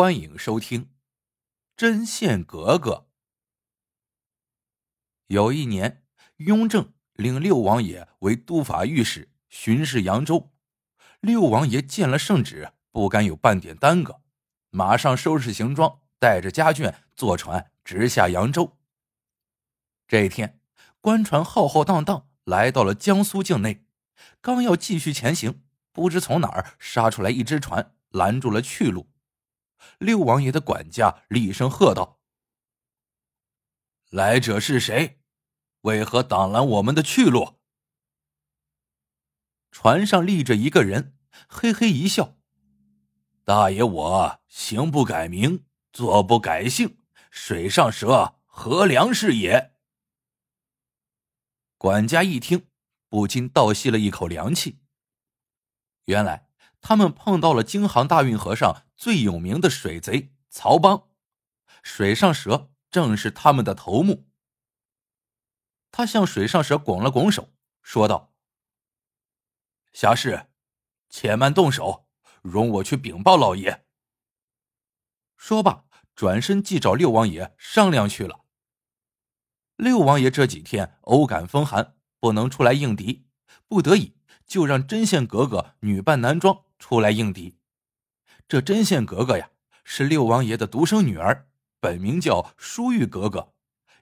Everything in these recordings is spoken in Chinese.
欢迎收听《针线格格》。有一年，雍正领六王爷为都法御史，巡视扬州。六王爷见了圣旨，不敢有半点耽搁，马上收拾行装，带着家眷坐船直下扬州。这一天，官船浩浩荡荡来到了江苏境内，刚要继续前行，不知从哪儿杀出来一只船，拦住了去路。六王爷的管家厉声喝道：“来者是谁？为何挡拦我们的去路？”船上立着一个人，嘿嘿一笑：“大爷，我行不改名，坐不改姓，水上蛇何良是也。”管家一听，不禁倒吸了一口凉气。原来。他们碰到了京杭大运河上最有名的水贼曹邦，水上蛇正是他们的头目。他向水上蛇拱了拱手，说道：“侠士，且慢动手，容我去禀报老爷。”说罢，转身即找六王爷商量去了。六王爷这几天偶感风寒，不能出来应敌，不得已就让针线格格女扮男装。出来应敌，这针线格格呀，是六王爷的独生女儿，本名叫淑玉格格，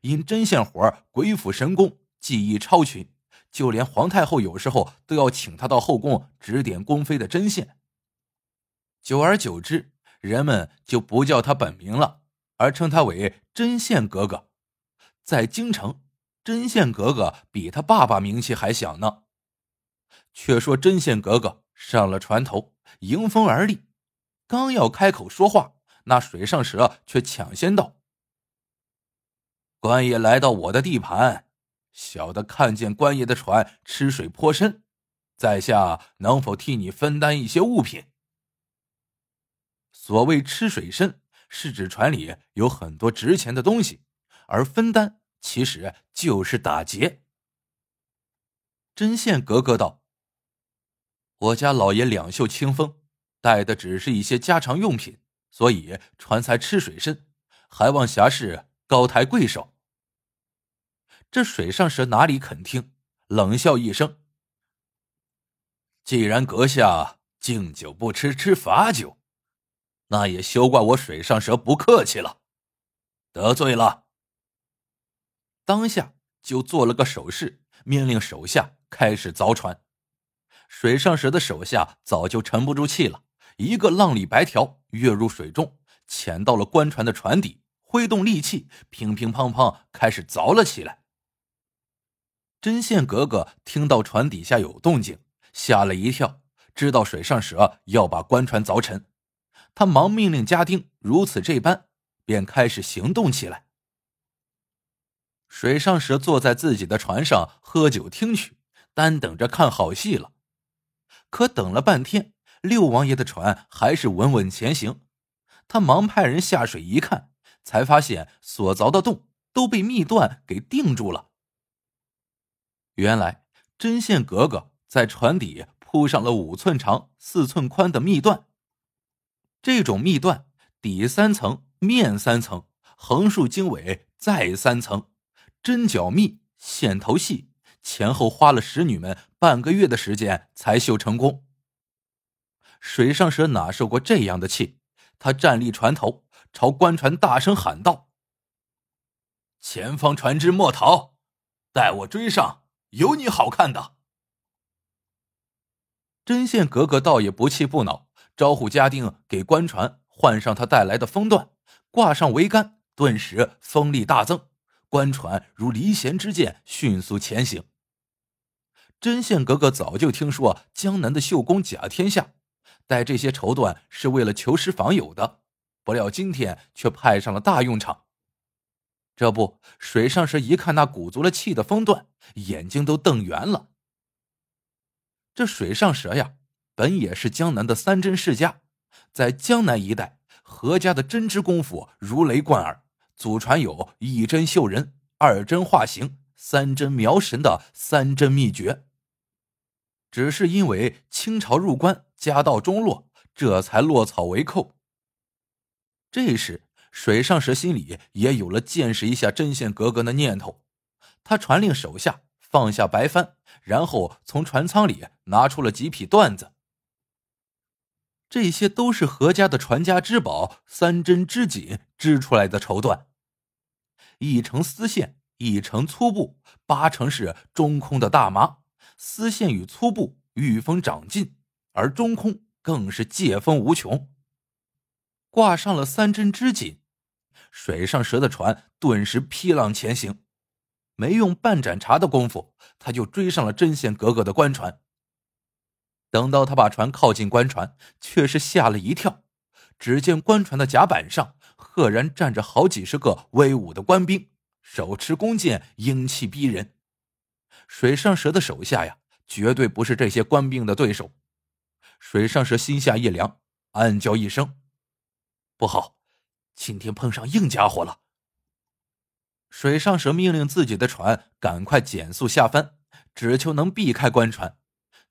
因针线活鬼斧神工，技艺超群，就连皇太后有时候都要请她到后宫指点宫妃的针线。久而久之，人们就不叫她本名了，而称她为针线格格。在京城，针线格格比她爸爸名气还响呢。却说针线格格。上了船头，迎风而立，刚要开口说话，那水上蛇却抢先道：“官爷来到我的地盘，小的看见官爷的船吃水颇深，在下能否替你分担一些物品？”所谓吃水深，是指船里有很多值钱的东西，而分担其实就是打劫。针线格格道。我家老爷两袖清风，带的只是一些家常用品，所以船才吃水深，还望侠士高抬贵手。这水上蛇哪里肯听，冷笑一声：“既然阁下敬酒不吃吃罚酒，那也休怪我水上蛇不客气了，得罪了。”当下就做了个手势，命令手下开始凿船。水上蛇的手下早就沉不住气了，一个浪里白条跃入水中，潜到了官船的船底，挥动利器，乒乒乓乓开始凿了起来。针线格格听到船底下有动静，吓了一跳，知道水上蛇要把官船凿沉，他忙命令家丁如此这般，便开始行动起来。水上蛇坐在自己的船上喝酒听曲，单等着看好戏了。可等了半天，六王爷的船还是稳稳前行。他忙派人下水一看，才发现所凿的洞都被密断给定住了。原来针线格格在船底铺上了五寸长、四寸宽的密断。这种密断底三层，面三层，横竖经纬再三层，针脚密，线头细。前后花了使女们半个月的时间才绣成功。水上蛇哪受过这样的气？他站立船头，朝官船大声喊道：“前方船只莫逃，待我追上，有你好看的！”针线格格倒也不气不恼，招呼家丁给官船换上他带来的风缎，挂上桅杆，顿时风力大增，官船如离弦之箭，迅速前行。针线格格早就听说江南的绣工甲天下，带这些绸缎是为了求师访友的，不料今天却派上了大用场。这不，水上蛇一看那鼓足了气的风缎，眼睛都瞪圆了。这水上蛇呀，本也是江南的三针世家，在江南一带，何家的针织功夫如雷贯耳，祖传有一针绣人，二针画形，三针描神的三针秘诀。只是因为清朝入关，家道中落，这才落草为寇。这时，水上蛇心里也有了见识一下针线格格的念头。他传令手下放下白帆，然后从船舱里拿出了几匹缎子。这些都是何家的传家之宝——三针织锦织出来的绸缎，一成丝线，一成粗布，八成是中空的大麻。丝线与粗布遇风长劲，而中空更是借风无穷。挂上了三针织锦，水上蛇的船顿时劈浪前行，没用半盏茶的功夫，他就追上了针线格格的官船。等到他把船靠近官船，却是吓了一跳。只见官船的甲板上赫然站着好几十个威武的官兵，手持弓箭，英气逼人。水上蛇的手下呀，绝对不是这些官兵的对手。水上蛇心下一凉，暗叫一声：“不好，今天碰上硬家伙了。”水上蛇命令自己的船赶快减速下翻，只求能避开官船。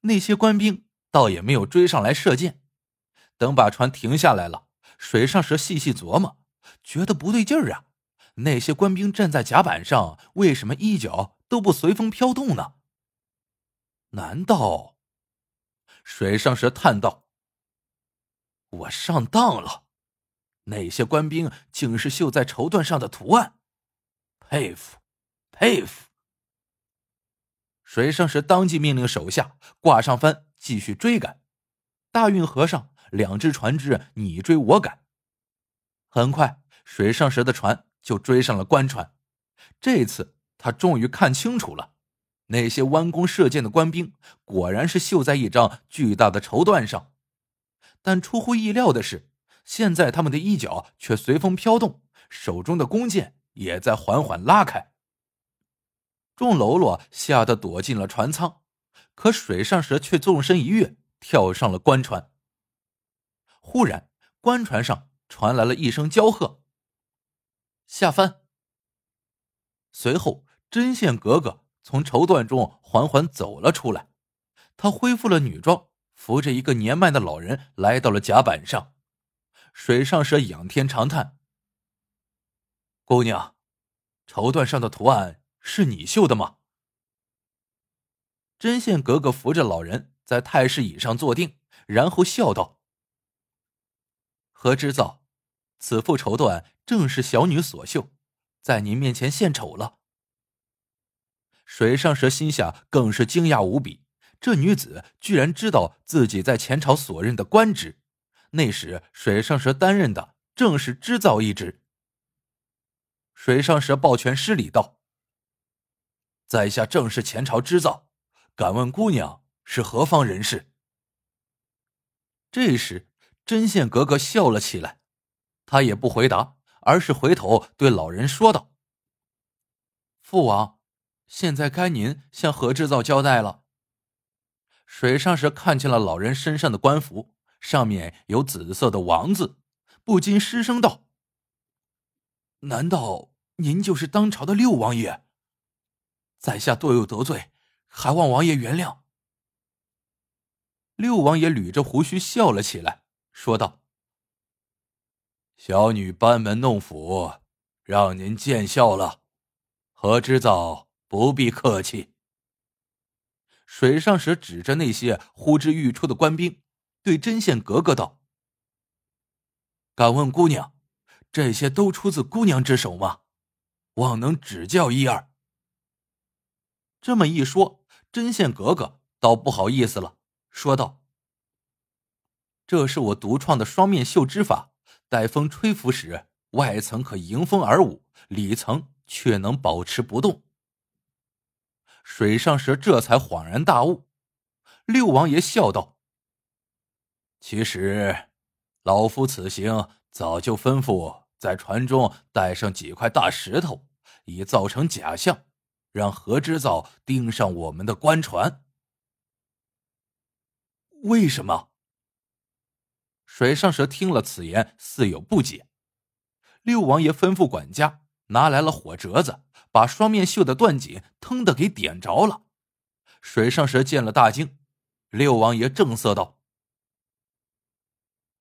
那些官兵。倒也没有追上来射箭，等把船停下来了，水上蛇细细琢磨，觉得不对劲儿啊！那些官兵站在甲板上，为什么一脚都不随风飘动呢？难道……水上蛇叹道：“我上当了，那些官兵竟是绣在绸缎上的图案，佩服，佩服！”水上蛇当即命令手下挂上帆。继续追赶，大运河上两只船只你追我赶。很快，水上蛇的船就追上了官船。这次他终于看清楚了，那些弯弓射箭的官兵果然是绣在一张巨大的绸缎上。但出乎意料的是，现在他们的衣角却随风飘动，手中的弓箭也在缓缓拉开。众喽啰吓得躲进了船舱。可水上蛇却纵身一跃，跳上了官船。忽然，官船上传来了一声娇喝：“下帆！”随后，针线格格从绸缎中缓缓走了出来，她恢复了女装，扶着一个年迈的老人来到了甲板上。水上蛇仰天长叹：“姑娘，绸缎上的图案是你绣的吗？”针线格格扶着老人在太师椅上坐定，然后笑道：“何知造，此副绸缎正是小女所绣，在您面前献丑了。”水上蛇心下更是惊讶无比，这女子居然知道自己在前朝所任的官职，那时水上蛇担任的正是织造一职。水上蛇抱拳施礼道：“在下正是前朝织造。”敢问姑娘是何方人士？这时，针线格格笑了起来，她也不回答，而是回头对老人说道：“父王，现在该您向何制造交代了。”水上时看见了老人身上的官服，上面有紫色的王字，不禁失声道：“难道您就是当朝的六王爷？在下多有得罪。”还望王爷原谅。六王爷捋着胡须笑了起来，说道：“小女班门弄斧，让您见笑了。何知造不必客气。”水上蛇指着那些呼之欲出的官兵，对针线格格道：“敢问姑娘，这些都出自姑娘之手吗？望能指教一二。”这么一说。针线格格倒不好意思了，说道：“这是我独创的双面绣织法，待风吹拂时，外层可迎风而舞，里层却能保持不动。”水上蛇这才恍然大悟。六王爷笑道：“其实，老夫此行早就吩咐在船中带上几块大石头，以造成假象。”让何知造盯上我们的官船？为什么？水上蛇听了此言，似有不解。六王爷吩咐管家拿来了火折子，把双面绣的缎锦腾的给点着了。水上蛇见了大惊，六王爷正色道：“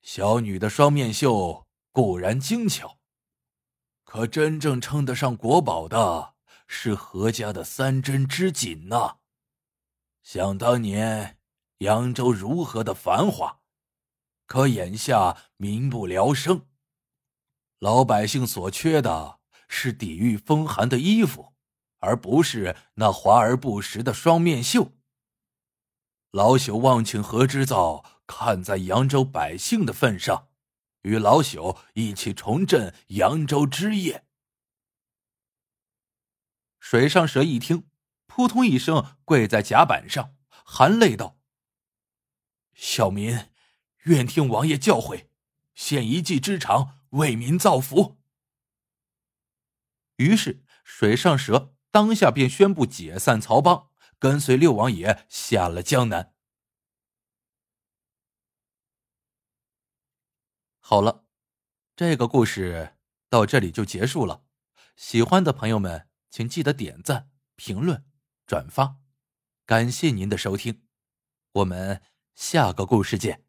小女的双面绣固然精巧，可真正称得上国宝的是何家的三针织锦呐。想当年，扬州如何的繁华，可眼下民不聊生，老百姓所缺的是抵御风寒的衣服，而不是那华而不实的双面绣。老朽望请何知造看在扬州百姓的份上，与老朽一起重振扬州之业。水上蛇一听，扑通一声跪在甲板上，含泪道：“小民愿听王爷教诲，献一技之长，为民造福。”于是水上蛇当下便宣布解散曹帮。跟随六王爷下了江南。好了，这个故事到这里就结束了。喜欢的朋友们，请记得点赞、评论、转发，感谢您的收听，我们下个故事见。